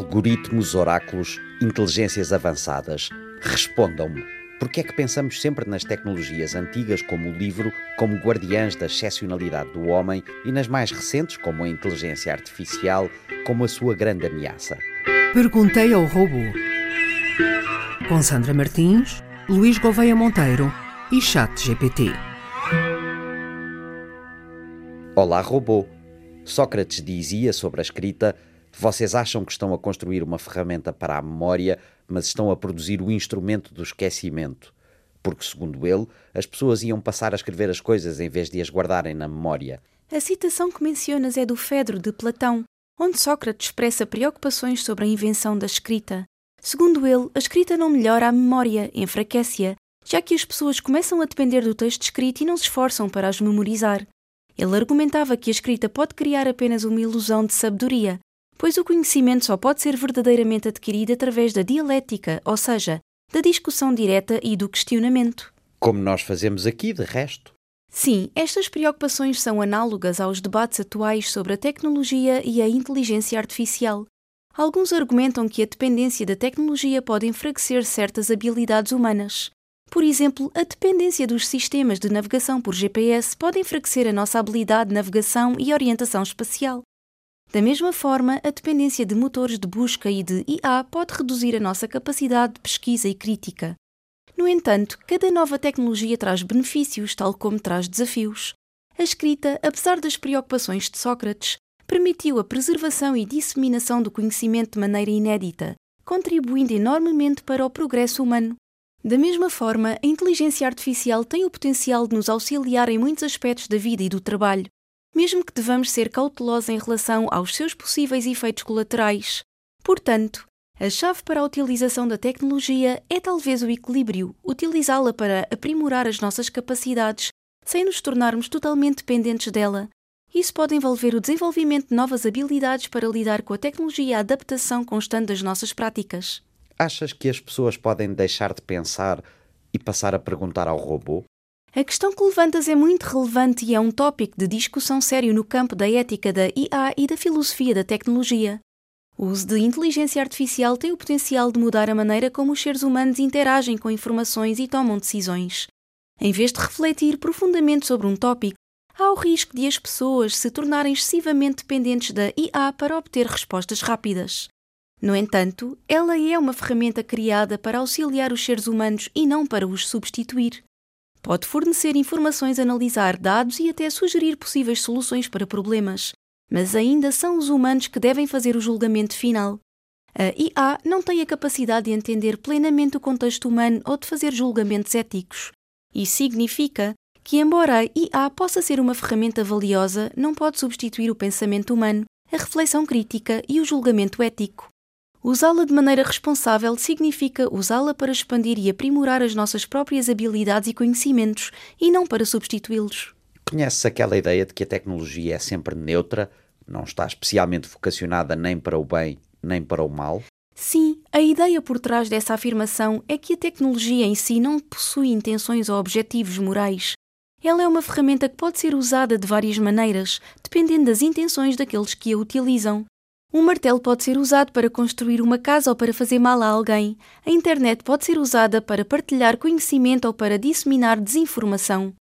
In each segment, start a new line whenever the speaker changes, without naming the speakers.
Algoritmos, oráculos, inteligências avançadas. Respondam-me. Por que é que pensamos sempre nas tecnologias antigas como o livro, como guardiãs da excepcionalidade do homem e nas mais recentes, como a inteligência artificial, como a sua grande ameaça?
Perguntei ao robô. Com Sandra Martins, Luís Gouveia Monteiro e Chat GPT.
Olá, robô. Sócrates dizia sobre a escrita: Vocês acham que estão a construir uma ferramenta para a memória, mas estão a produzir o instrumento do esquecimento. Porque, segundo ele, as pessoas iam passar a escrever as coisas em vez de as guardarem na memória.
A citação que mencionas é do Fedro de Platão, onde Sócrates expressa preocupações sobre a invenção da escrita. Segundo ele, a escrita não melhora a memória, enfraquece-a, já que as pessoas começam a depender do texto escrito e não se esforçam para as memorizar. Ele argumentava que a escrita pode criar apenas uma ilusão de sabedoria, pois o conhecimento só pode ser verdadeiramente adquirido através da dialética, ou seja, da discussão direta e do questionamento.
Como nós fazemos aqui, de resto.
Sim, estas preocupações são análogas aos debates atuais sobre a tecnologia e a inteligência artificial. Alguns argumentam que a dependência da tecnologia pode enfraquecer certas habilidades humanas. Por exemplo, a dependência dos sistemas de navegação por GPS pode enfraquecer a nossa habilidade de navegação e orientação espacial. Da mesma forma, a dependência de motores de busca e de IA pode reduzir a nossa capacidade de pesquisa e crítica. No entanto, cada nova tecnologia traz benefícios, tal como traz desafios. A escrita, apesar das preocupações de Sócrates, permitiu a preservação e disseminação do conhecimento de maneira inédita, contribuindo enormemente para o progresso humano. Da mesma forma, a inteligência artificial tem o potencial de nos auxiliar em muitos aspectos da vida e do trabalho, mesmo que devamos ser cautelosos em relação aos seus possíveis efeitos colaterais. Portanto, a chave para a utilização da tecnologia é talvez o equilíbrio, utilizá-la para aprimorar as nossas capacidades, sem nos tornarmos totalmente dependentes dela. Isso pode envolver o desenvolvimento de novas habilidades para lidar com a tecnologia e a adaptação constante das nossas práticas.
Achas que as pessoas podem deixar de pensar e passar a perguntar ao robô?
A questão que levantas é muito relevante e é um tópico de discussão sério no campo da ética da IA e da filosofia da tecnologia. O uso de inteligência artificial tem o potencial de mudar a maneira como os seres humanos interagem com informações e tomam decisões. Em vez de refletir profundamente sobre um tópico, há o risco de as pessoas se tornarem excessivamente dependentes da IA para obter respostas rápidas. No entanto, ela é uma ferramenta criada para auxiliar os seres humanos e não para os substituir. Pode fornecer informações, analisar dados e até sugerir possíveis soluções para problemas, mas ainda são os humanos que devem fazer o julgamento final. A IA não tem a capacidade de entender plenamente o contexto humano ou de fazer julgamentos éticos. Isso significa que, embora a IA possa ser uma ferramenta valiosa, não pode substituir o pensamento humano, a reflexão crítica e o julgamento ético. Usá-la de maneira responsável significa usá-la para expandir e aprimorar as nossas próprias habilidades e conhecimentos e não para substituí-los.
Conheces aquela ideia de que a tecnologia é sempre neutra, não está especialmente vocacionada nem para o bem nem para o mal?
Sim, a ideia por trás dessa afirmação é que a tecnologia em si não possui intenções ou objetivos morais. Ela é uma ferramenta que pode ser usada de várias maneiras, dependendo das intenções daqueles que a utilizam. Um martelo pode ser usado para construir uma casa ou para fazer mal a alguém. A internet pode ser usada para partilhar conhecimento ou para disseminar desinformação.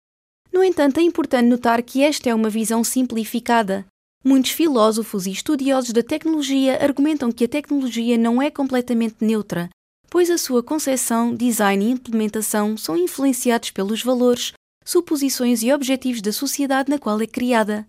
No entanto, é importante notar que esta é uma visão simplificada. Muitos filósofos e estudiosos da tecnologia argumentam que a tecnologia não é completamente neutra, pois a sua concepção, design e implementação são influenciados pelos valores, suposições e objetivos da sociedade na qual é criada.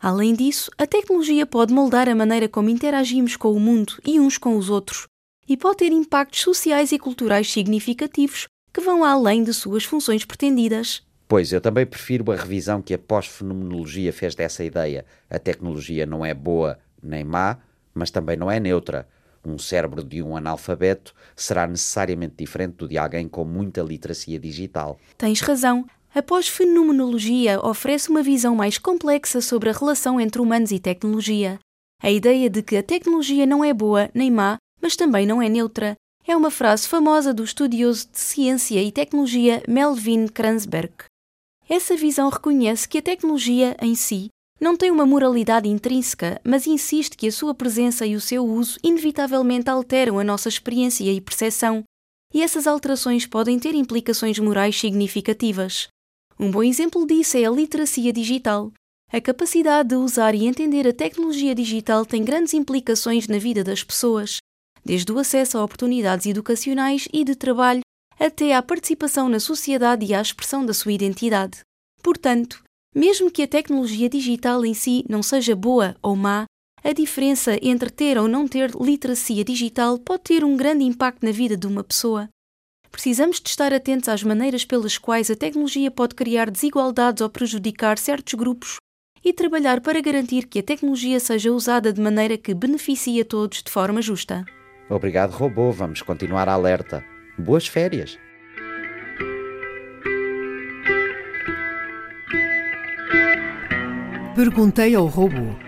Além disso, a tecnologia pode moldar a maneira como interagimos com o mundo e uns com os outros, e pode ter impactos sociais e culturais significativos que vão além de suas funções pretendidas.
Pois, eu também prefiro a revisão que a pós-fenomenologia fez dessa ideia. A tecnologia não é boa nem má, mas também não é neutra. Um cérebro de um analfabeto será necessariamente diferente do de alguém com muita literacia digital.
Tens razão. A pós-fenomenologia oferece uma visão mais complexa sobre a relação entre humanos e tecnologia. A ideia de que a tecnologia não é boa nem má, mas também não é neutra, é uma frase famosa do estudioso de ciência e tecnologia Melvin Kranzberg. Essa visão reconhece que a tecnologia, em si, Não tem uma moralidade intrínseca, mas insiste que a sua presença e o seu uso inevitavelmente alteram a nossa experiência e percepção, e essas alterações podem ter implicações morais significativas. Um bom exemplo disso é a literacia digital. A capacidade de usar e entender a tecnologia digital tem grandes implicações na vida das pessoas, desde o acesso a oportunidades educacionais e de trabalho até à participação na sociedade e à expressão da sua identidade. Portanto, mesmo que a tecnologia digital em si não seja boa ou má, a diferença entre ter ou não ter literacia digital pode ter um grande impacto na vida de uma pessoa. Precisamos de estar atentos às maneiras pelas quais a tecnologia pode criar desigualdades ou prejudicar certos grupos e trabalhar para garantir que a tecnologia seja usada de maneira que beneficie a todos de forma justa.
Obrigado, robô. Vamos continuar alerta. Boas férias!
Perguntei ao robô.